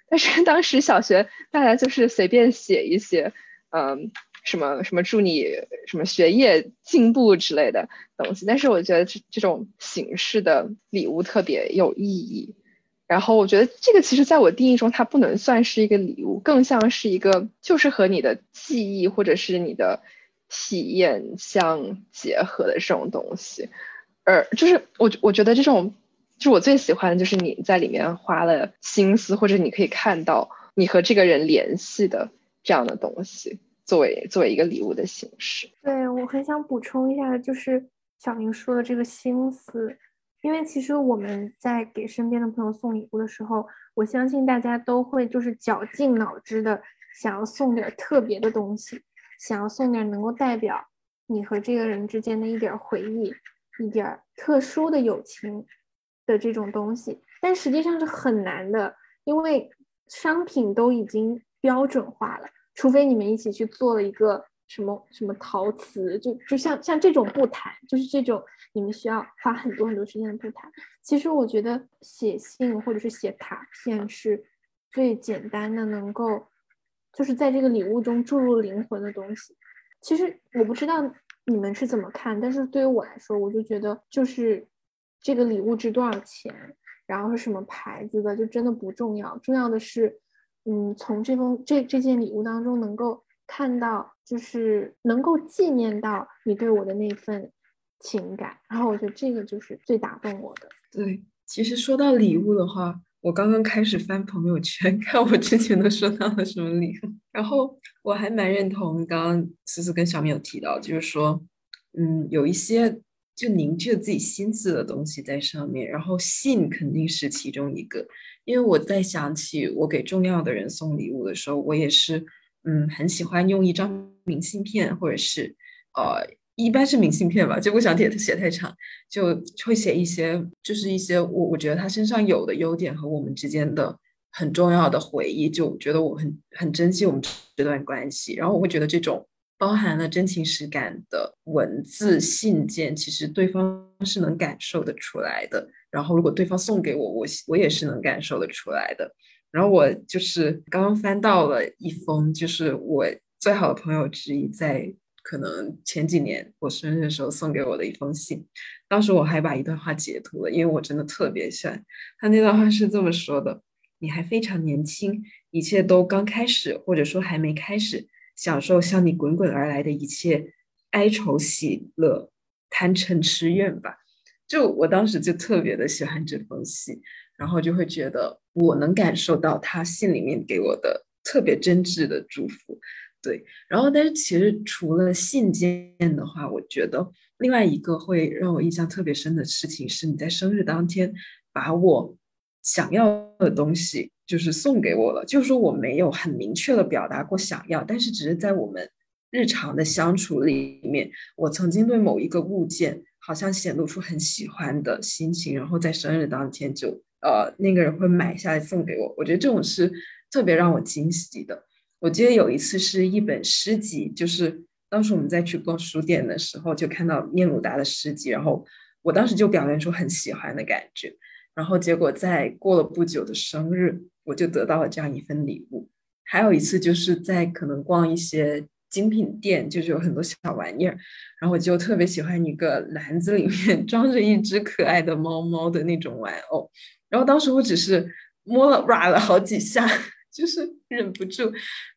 但是当时小学大家就是随便写一些，嗯。什么什么祝你什么学业进步之类的东西，但是我觉得这这种形式的礼物特别有意义。然后我觉得这个其实在我定义中，它不能算是一个礼物，更像是一个就是和你的记忆或者是你的体验相结合的这种东西。而就是我我觉得这种，就我最喜欢的就是你在里面花了心思，或者你可以看到你和这个人联系的这样的东西。作为作为一个礼物的形式，对我很想补充一下，就是小明说的这个心思，因为其实我们在给身边的朋友送礼物的时候，我相信大家都会就是绞尽脑汁的想要送点特别的东西，想要送点能够代表你和这个人之间的一点回忆，一点特殊的友情的这种东西，但实际上是很难的，因为商品都已经标准化了，除非你们一起去做了一个什么什么陶瓷，就就像像这种布毯，就是这种你们需要花很多很多时间的布毯。其实我觉得写信或者是写卡片是最简单的，能够就是在这个礼物中注入灵魂的东西。其实我不知道你们是怎么看，但是对于我来说，我就觉得就是这个礼物值多少钱，然后是什么牌子的，就真的不重要。重要的是，嗯，从这封这这件礼物当中能够看到，就是能够纪念到你对我的那份情感。然后我觉得这个就是最打动我的。对，其实说到礼物的话。我刚刚开始翻朋友圈，看我之前都收到了什么礼物，然后我还蛮认同刚刚思思跟小米有提到，就是说，嗯，有一些就凝聚了自己心思的东西在上面，然后信肯定是其中一个，因为我在想起我给重要的人送礼物的时候，我也是，嗯，很喜欢用一张明信片，或者是，呃。一般是明信片吧，就不想写写太长，就会写一些，就是一些我我觉得他身上有的优点和我们之间的很重要的回忆，就觉得我很很珍惜我们这段关系。然后我会觉得这种包含了真情实感的文字信件，其实对方是能感受得出来的。然后如果对方送给我，我我也是能感受得出来的。然后我就是刚刚翻到了一封，就是我最好的朋友之一在。可能前几年我生日的时候送给我的一封信，当时我还把一段话截图了，因为我真的特别喜欢。他那段话是这么说的：“你还非常年轻，一切都刚开始，或者说还没开始，享受向你滚滚而来的一切哀愁喜乐，贪嗔痴怨吧。”就我当时就特别的喜欢这封信，然后就会觉得我能感受到他信里面给我的特别真挚的祝福。对，然后但是其实除了信件的话，我觉得另外一个会让我印象特别深的事情是，你在生日当天把我想要的东西就是送给我了。就是说我没有很明确的表达过想要，但是只是在我们日常的相处里面，我曾经对某一个物件好像显露出很喜欢的心情，然后在生日当天就呃那个人会买下来送给我。我觉得这种是特别让我惊喜的。我记得有一次是一本诗集，就是当时我们在去逛书店的时候，就看到聂鲁达的诗集，然后我当时就表现出很喜欢的感觉，然后结果在过了不久的生日，我就得到了这样一份礼物。还有一次就是在可能逛一些精品店，就是有很多小玩意儿，然后我就特别喜欢一个篮子里面 装着一只可爱的猫猫的那种玩偶，然后当时我只是摸了、抓了好几下。就是忍不住，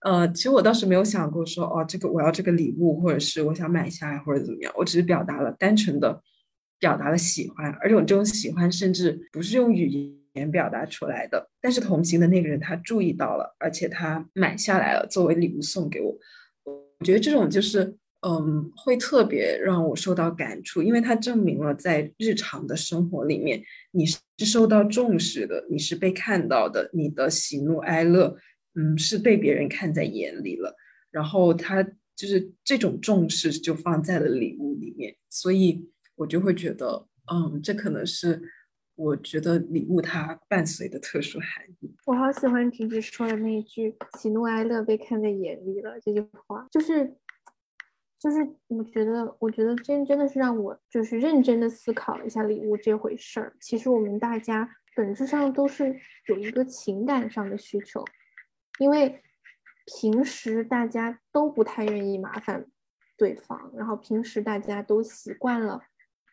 呃，其实我当时没有想过说，哦，这个我要这个礼物，或者是我想买下来，或者怎么样。我只是表达了单纯的表达了喜欢，而且我这种喜欢甚至不是用语言表达出来的。但是同行的那个人他注意到了，而且他买下来了，作为礼物送给我。我觉得这种就是，嗯，会特别让我受到感触，因为它证明了在日常的生活里面。你是受到重视的，你是被看到的，你的喜怒哀乐，嗯，是被别人看在眼里了。然后他就是这种重视就放在了礼物里面，所以我就会觉得，嗯，这可能是我觉得礼物它伴随的特殊含义。我好喜欢直直说的那句“喜怒哀乐被看在眼里了”这句话，就是。就是我觉得，我觉得真真的是让我就是认真的思考了一下礼物这回事儿。其实我们大家本质上都是有一个情感上的需求，因为平时大家都不太愿意麻烦对方，然后平时大家都习惯了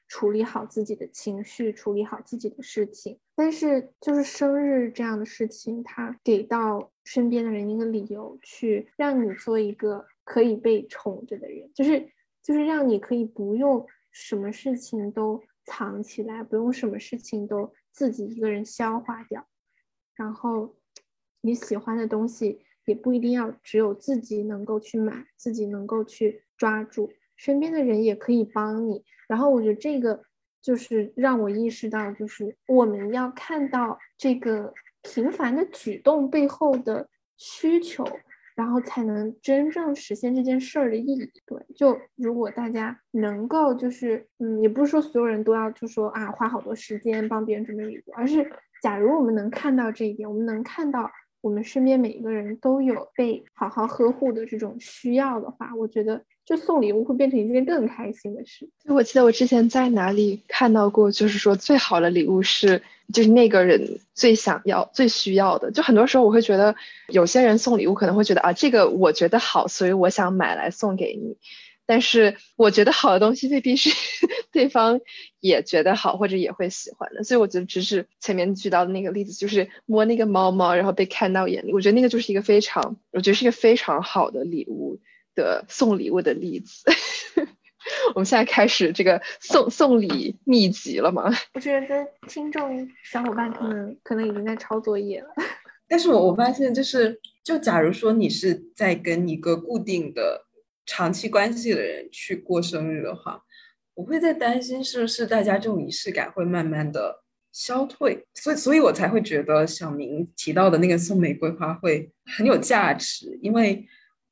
处理好自己的情绪，处理好自己的事情。但是就是生日这样的事情，它给到身边的人一个理由，去让你做一个。可以被宠着的人，就是就是让你可以不用什么事情都藏起来，不用什么事情都自己一个人消化掉。然后你喜欢的东西也不一定要只有自己能够去买，自己能够去抓住，身边的人也可以帮你。然后我觉得这个就是让我意识到，就是我们要看到这个平凡的举动背后的需求。然后才能真正实现这件事儿的意义。对，就如果大家能够就是，嗯，也不是说所有人都要就说啊花好多时间帮别人准备礼物，而是假如我们能看到这一点，我们能看到。我们身边每一个人都有被好好呵护的这种需要的话，我觉得就送礼物会变成一件更开心的事。我记得我之前在哪里看到过，就是说最好的礼物是就是那个人最想要、最需要的。就很多时候我会觉得，有些人送礼物可能会觉得啊，这个我觉得好，所以我想买来送给你。但是我觉得好的东西未必是 对方也觉得好或者也会喜欢的，所以我觉得只是前面举到的那个例子，就是摸那个猫猫，然后被看到眼里，我觉得那个就是一个非常，我觉得是一个非常好的礼物的送礼物的例子。我们现在开始这个送送礼秘籍了吗？我觉得听众小伙伴可能可能已经在抄作业了。但是我我发现就是，就假如说你是在跟一个固定的。长期关系的人去过生日的话，我会在担心是不是大家这种仪式感会慢慢的消退，所以所以我才会觉得小明提到的那个送玫瑰花会很有价值，因为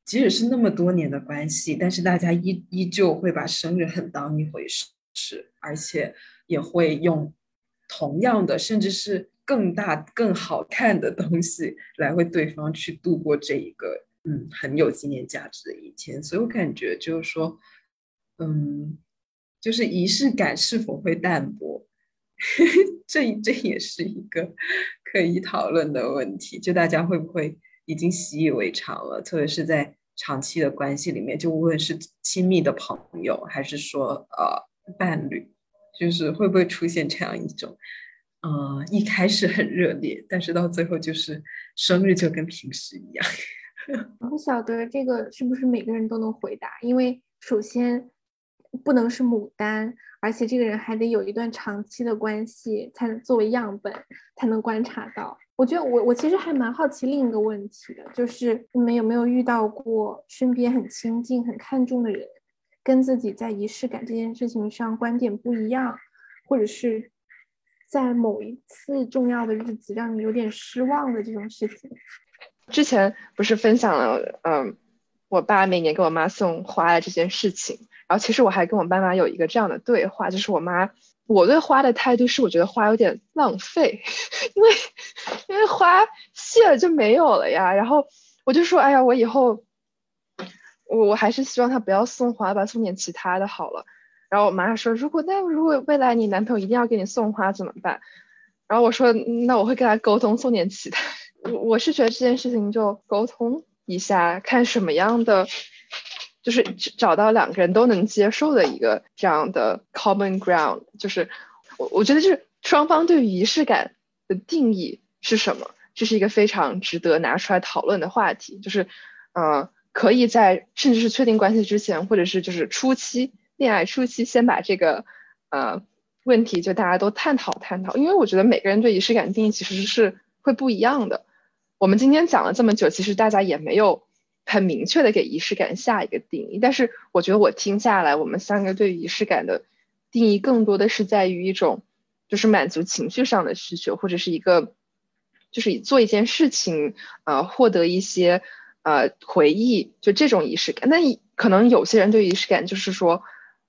即使是那么多年的关系，但是大家依依旧会把生日很当一回事，而且也会用同样的甚至是更大更好看的东西来为对方去度过这一个。嗯，很有纪念价值的一天，所以我感觉就是说，嗯，就是仪式感是否会淡薄，这这也是一个可以讨论的问题。就大家会不会已经习以为常了？特别是在长期的关系里面，就无论是亲密的朋友，还是说呃伴侣，就是会不会出现这样一种，呃，一开始很热烈，但是到最后就是生日就跟平时一样。不晓得这个是不是每个人都能回答，因为首先不能是牡丹，而且这个人还得有一段长期的关系才能作为样本才能观察到。我觉得我我其实还蛮好奇另一个问题的，就是你们有没有遇到过身边很亲近、很看重的人，跟自己在仪式感这件事情上观点不一样，或者是在某一次重要的日子让你有点失望的这种事情？之前不是分享了，嗯，我爸每年给我妈送花的这件事情，然后其实我还跟我爸妈有一个这样的对话，就是我妈，我对花的态度是，我觉得花有点浪费，因为因为花谢了就没有了呀，然后我就说，哎呀，我以后我我还是希望他不要送花吧，送点其他的好了。然后我妈说，如果那如果未来你男朋友一定要给你送花怎么办？然后我说，那我会跟他沟通，送点其他。我我是觉得这件事情就沟通一下，看什么样的，就是找到两个人都能接受的一个这样的 common ground。就是我我觉得就是双方对于仪式感的定义是什么，这是一个非常值得拿出来讨论的话题。就是呃，可以在甚至是确定关系之前，或者是就是初期恋爱初期，先把这个呃问题就大家都探讨探讨。因为我觉得每个人对仪式感定义其实是会不一样的。我们今天讲了这么久，其实大家也没有很明确的给仪式感下一个定义。但是我觉得我听下来，我们三个对仪式感的定义更多的是在于一种，就是满足情绪上的需求，或者是一个，就是做一件事情，呃，获得一些呃回忆，就这种仪式感。那可能有些人对仪式感就是说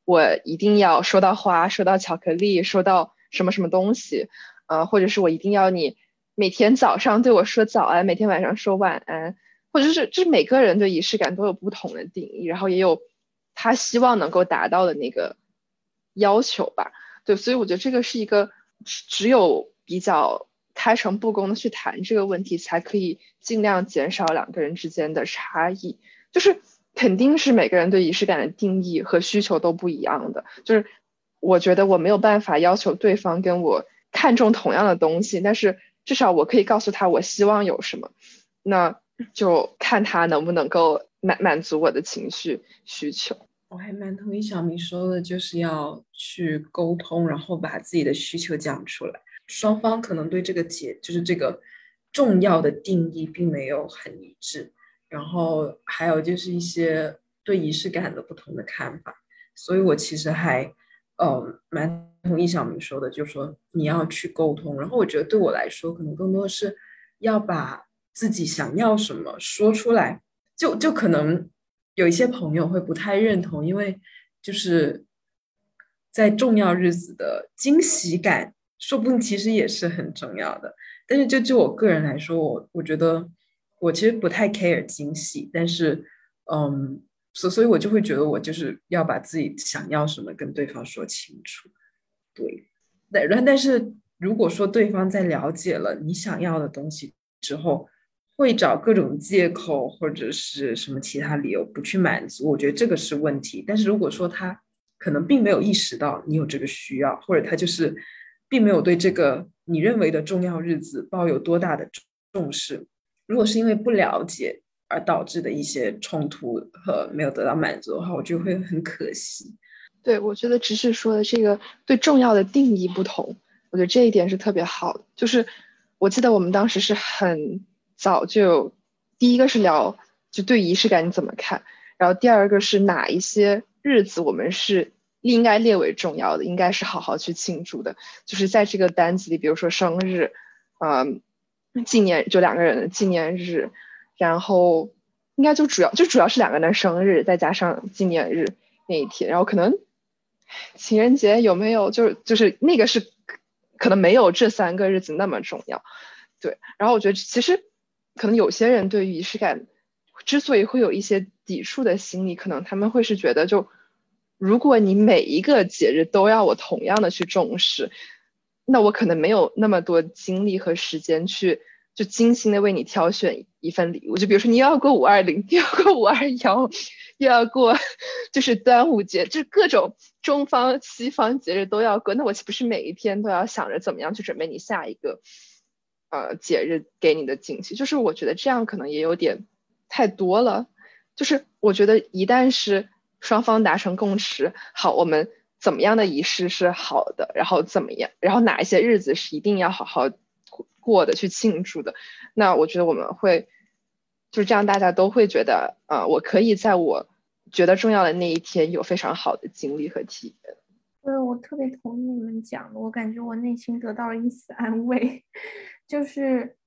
我一定要收到花，收到巧克力，收到什么什么东西，呃，或者是我一定要你。每天早上对我说早安，每天晚上说晚安，或者是就是每个人对仪式感都有不同的定义，然后也有他希望能够达到的那个要求吧。对，所以我觉得这个是一个只有比较开诚布公的去谈这个问题，才可以尽量减少两个人之间的差异。就是肯定是每个人对仪式感的定义和需求都不一样的。就是我觉得我没有办法要求对方跟我看重同样的东西，但是。至少我可以告诉他我希望有什么，那就看他能不能够满满足我的情绪需求。我还蛮同意小明说的，就是要去沟通，然后把自己的需求讲出来。双方可能对这个解就是这个重要的定义并没有很一致，然后还有就是一些对仪式感的不同的看法。所以我其实还。呃，蛮同意小明说的，就是说你要去沟通。然后我觉得对我来说，可能更多的是要把自己想要什么说出来，就就可能有一些朋友会不太认同，因为就是在重要日子的惊喜感，说不定其实也是很重要的。但是就就我个人来说，我我觉得我其实不太 care 惊喜，但是嗯，所所以，我就会觉得我就是要把自己想要什么跟对方说清楚。对，但但是如果说对方在了解了你想要的东西之后，会找各种借口或者是什么其他理由不去满足，我觉得这个是问题。但是如果说他可能并没有意识到你有这个需要，或者他就是并没有对这个你认为的重要日子抱有多大的重视，如果是因为不了解而导致的一些冲突和没有得到满足的话，我就会很可惜。对，我觉得只是说的这个对重要的定义不同，我觉得这一点是特别好的。就是我记得我们当时是很。早就，第一个是聊就对仪式感你怎么看，然后第二个是哪一些日子我们是应该列为重要的，应该是好好去庆祝的。就是在这个单子里，比如说生日，嗯，纪念就两个人的纪念日，然后应该就主要就主要是两个人的生日，再加上纪念日那一天，然后可能情人节有没有就是就是那个是可能没有这三个日子那么重要，对。然后我觉得其实。可能有些人对于仪式感之所以会有一些抵触的心理，可能他们会是觉得，就如果你每一个节日都要我同样的去重视，那我可能没有那么多精力和时间去就精心的为你挑选一份礼物。就比如说你要过五二零，要过五二幺，又要过就是端午节，就是各种中方西方节日都要过，那我岂不是每一天都要想着怎么样去准备你下一个？呃，节日给你的惊喜，就是我觉得这样可能也有点太多了。就是我觉得一旦是双方达成共识，好，我们怎么样的仪式是好的，然后怎么样，然后哪一些日子是一定要好好过的，去庆祝的，那我觉得我们会就是这样，大家都会觉得，呃，我可以在我觉得重要的那一天有非常好的经历和体验。对，我特别同意你们讲的，我感觉我内心得到了一丝安慰。就是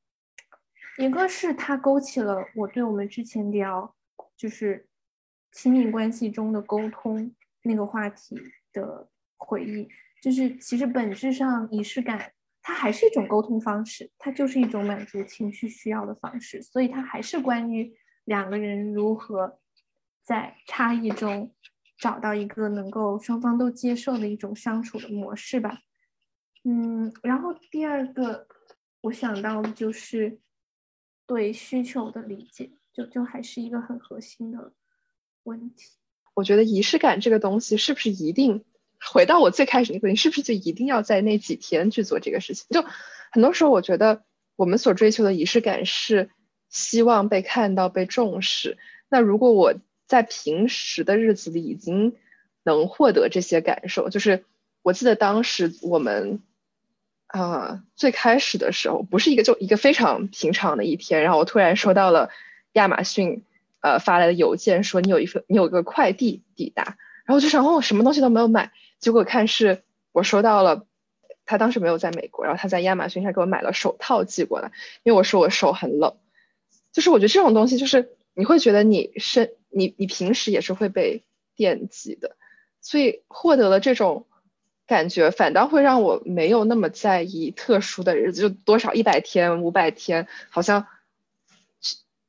一个是它勾起了我对我们之前聊就是亲密关系中的沟通那个话题的回忆，就是其实本质上仪式感它还是一种沟通方式，它就是一种满足情绪需要的方式，所以它还是关于两个人如何在差异中找到一个能够双方都接受的一种相处的模式吧。嗯，然后第二个。我想到的就是对需求的理解，就就还是一个很核心的问题。我觉得仪式感这个东西是不是一定回到我最开始那个问题，是不是就一定要在那几天去做这个事情？就很多时候，我觉得我们所追求的仪式感是希望被看到、被重视。那如果我在平时的日子里已经能获得这些感受，就是我记得当时我们。啊，最开始的时候不是一个就一个非常平常的一天，然后我突然收到了亚马逊呃发来的邮件，说你有一份你有一个快递抵达，然后就想哦，我什么东西都没有买，结果看是我收到了，他当时没有在美国，然后他在亚马逊上给我买了手套寄过来，因为我说我手很冷，就是我觉得这种东西就是你会觉得你身你你平时也是会被惦记的，所以获得了这种。感觉反倒会让我没有那么在意特殊的日子，就多少一百天、五百天，好像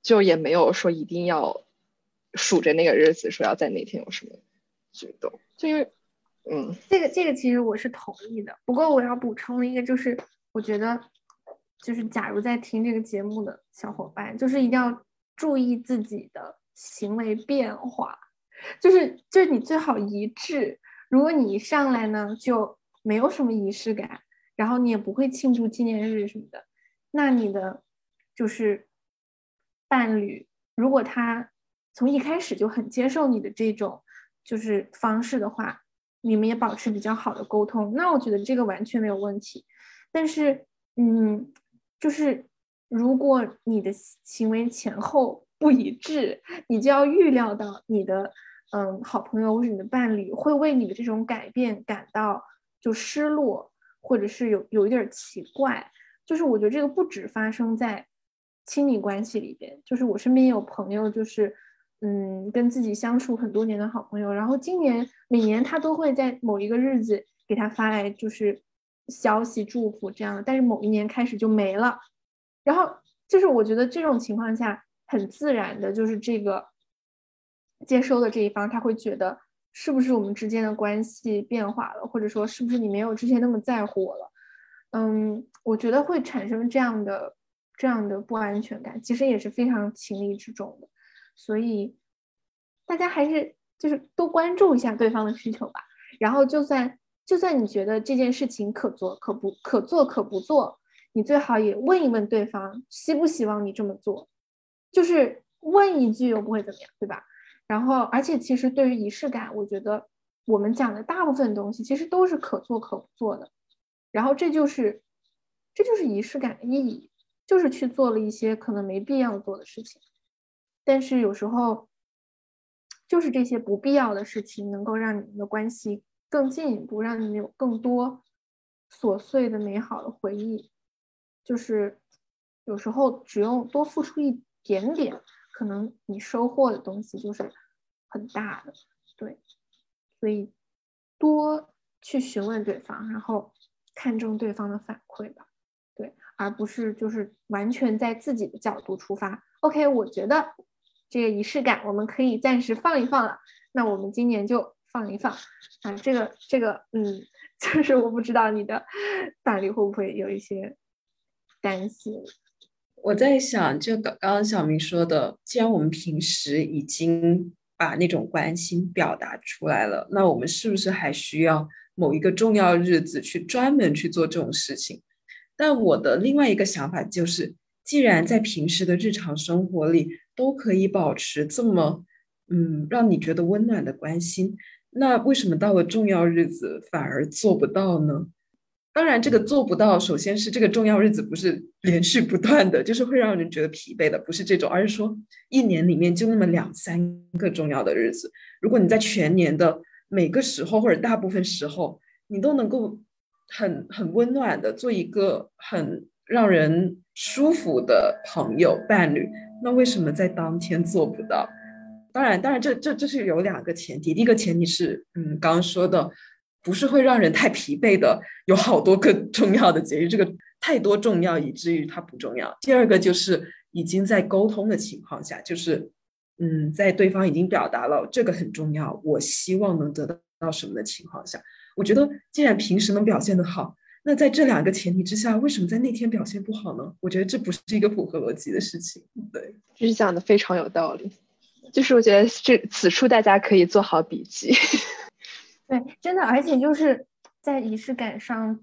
就也没有说一定要数着那个日子，说要在那天有什么举动。就因为，嗯，这个这个其实我是同意的。不过我要补充一个，就是我觉得，就是假如在听这个节目的小伙伴，就是一定要注意自己的行为变化，就是就是你最好一致。如果你一上来呢就没有什么仪式感，然后你也不会庆祝纪念日什么的，那你的就是伴侣，如果他从一开始就很接受你的这种就是方式的话，你们也保持比较好的沟通，那我觉得这个完全没有问题。但是，嗯，就是如果你的行为前后不一致，你就要预料到你的。嗯，好朋友或者你的伴侣会为你的这种改变感到就失落，或者是有有一点奇怪。就是我觉得这个不止发生在亲密关系里边，就是我身边有朋友，就是嗯，跟自己相处很多年的好朋友，然后今年每年他都会在某一个日子给他发来就是消息祝福这样的，但是某一年开始就没了，然后就是我觉得这种情况下很自然的，就是这个接收的这一方他会觉得是不是我们之间的关系变化了，或者说是不是你没有之前那么在乎我了，嗯，我觉得会产生这样的。这样的不安全感其实也是非常情理之中的，所以大家还是就是多关注一下对方的需求吧。然后就算就算你觉得这件事情可做可不可做可不做，你最好也问一问对方希不希望你这么做，就是问一句又不会怎么样，对吧？然后而且其实对于仪式感，我觉得我们讲的大部分东西其实都是可做可不做的，然后这就是这就是仪式感的意义。就是去做了一些可能没必要做的事情，但是有时候，就是这些不必要的事情能够让你们的关系更进一步，让你们有更多琐碎的美好的回忆。就是有时候只用多付出一点点，可能你收获的东西就是很大的。对，所以多去询问对方，然后看重对方的反馈吧。对而不是就是完全在自己的角度出发。OK，我觉得这个仪式感我们可以暂时放一放了。那我们今年就放一放啊。这个这个，嗯，就是我不知道你的 伴侣会不会有一些担心。我在想，就刚刚小明说的，既然我们平时已经把那种关心表达出来了，那我们是不是还需要某一个重要日子去专门去做这种事情？但我的另外一个想法就是，既然在平时的日常生活里都可以保持这么，嗯，让你觉得温暖的关心，那为什么到了重要日子反而做不到呢？当然，这个做不到，首先是这个重要日子不是连续不断的，就是会让人觉得疲惫的，不是这种，而是说一年里面就那么两三个重要的日子，如果你在全年的每个时候或者大部分时候，你都能够。很很温暖的，做一个很让人舒服的朋友伴侣，那为什么在当天做不到？当然，当然，这这这是有两个前提。第一个前提是，嗯，刚刚说的，不是会让人太疲惫的，有好多个 重要的节日，这个太多重要以至于它不重要。第二个就是已经在沟通的情况下，就是，嗯，在对方已经表达了这个很重要，我希望能得到什么的情况下。我觉得，既然平时能表现的好，那在这两个前提之下，为什么在那天表现不好呢？我觉得这不是一个符合逻辑的事情。对，就是讲的非常有道理。就是我觉得这此处大家可以做好笔记。对，真的，而且就是在仪式感上，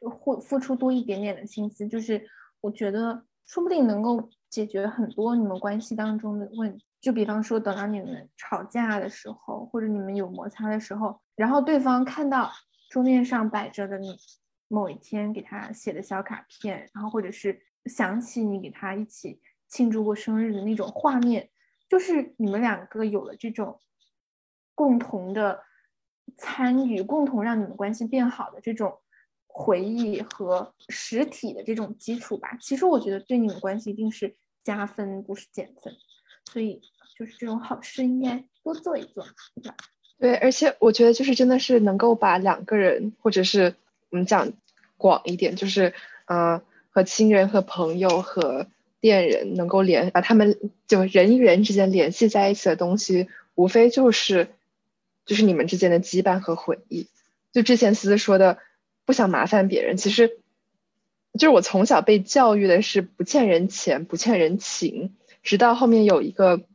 会付出多一点点的心思，就是我觉得说不定能够解决很多你们关系当中的问题。就比方说，等到你们吵架的时候，或者你们有摩擦的时候。然后对方看到桌面上摆着的你某一天给他写的小卡片，然后或者是想起你给他一起庆祝过生日的那种画面，就是你们两个有了这种共同的参与，共同让你们关系变好的这种回忆和实体的这种基础吧。其实我觉得对你们关系一定是加分，不是减分。所以就是这种好事应该多做一做，对吧？对，而且我觉得就是真的是能够把两个人，或者是我们讲广一点，就是呃和亲人、和朋友、和恋人能够联，把他们就人与人之间联系在一起的东西，无非就是就是你们之间的羁绊和回忆。就之前思思说的，不想麻烦别人，其实就是我从小被教育的是不欠人钱，不欠人情，直到后面有一个。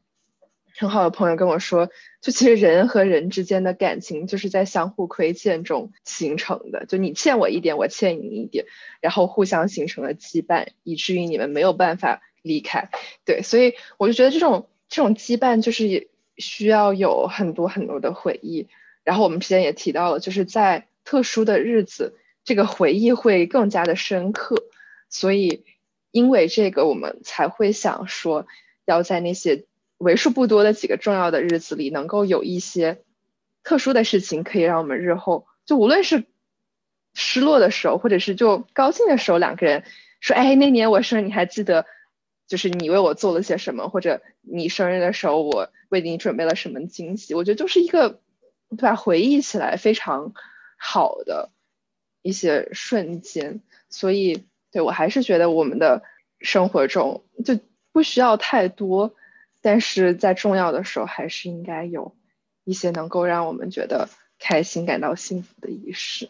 很好的朋友跟我说，就其实人和人之间的感情就是在相互亏欠中形成的。就你欠我一点，我欠你一点，然后互相形成了羁绊，以至于你们没有办法离开。对，所以我就觉得这种这种羁绊就是需要有很多很多的回忆。然后我们之前也提到了，就是在特殊的日子，这个回忆会更加的深刻。所以因为这个，我们才会想说要在那些。为数不多的几个重要的日子里，能够有一些特殊的事情，可以让我们日后就无论是失落的时候，或者是就高兴的时候，两个人说：“哎，那年我生日，你还记得？就是你为我做了些什么，或者你生日的时候我为你准备了什么惊喜。我觉得就是一个，对吧？回忆起来非常好的一些瞬间。所以，对我还是觉得我们的生活中就不需要太多，但是在重要的时候还是应该有一些能够让我们觉得开心、感到幸福的仪式。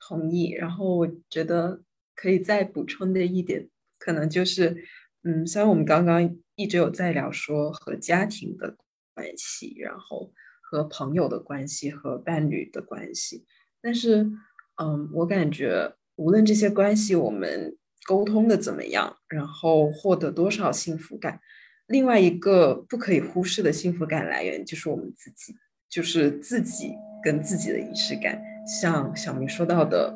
同意。然后我觉得可以再补充的一点，可能就是，嗯，虽然我们刚刚一直有在聊说和家庭的关系，然后和朋友的关系，和伴侣的关系，但是，嗯，我感觉。无论这些关系我们沟通的怎么样，然后获得多少幸福感，另外一个不可以忽视的幸福感来源就是我们自己，就是自己跟自己的仪式感。像小明说到的，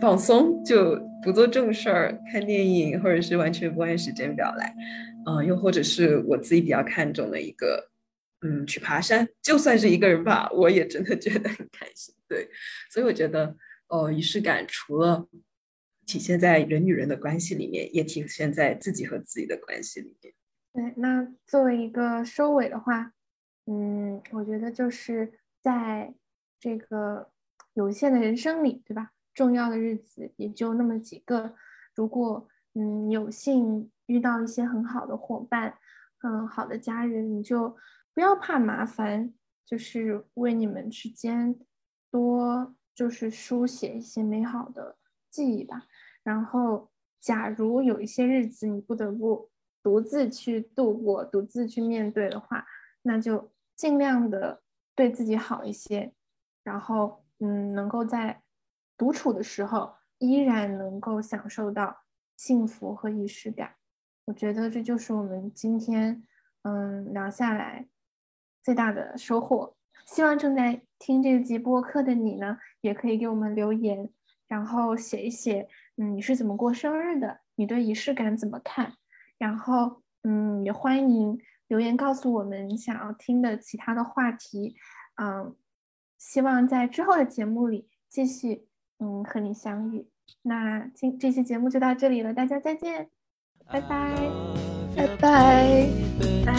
放松就不做正事儿，看电影，或者是完全不按时间表来，嗯，又或者是我自己比较看重的一个，嗯，去爬山，就算是一个人吧，我也真的觉得很开心。对，所以我觉得。哦，仪式感除了体现在人与人的关系里面，也体现在自己和自己的关系里面。对，那作为一个收尾的话，嗯，我觉得就是在这个有限的人生里，对吧？重要的日子也就那么几个。如果嗯有幸遇到一些很好的伙伴，嗯，好的家人，你就不要怕麻烦，就是为你们之间多。就是书写一些美好的记忆吧。然后，假如有一些日子你不得不独自去度过、独自去面对的话，那就尽量的对自己好一些。然后，嗯，能够在独处的时候依然能够享受到幸福和仪式感。我觉得这就是我们今天嗯聊下来最大的收获。希望正在听这集播客的你呢，也可以给我们留言，然后写一写，嗯，你是怎么过生日的？你对仪式感怎么看？然后，嗯，也欢迎留言告诉我们想要听的其他的话题，嗯，希望在之后的节目里继续，嗯，和你相遇。那今这期节目就到这里了，大家再见，拜拜，拜拜，拜。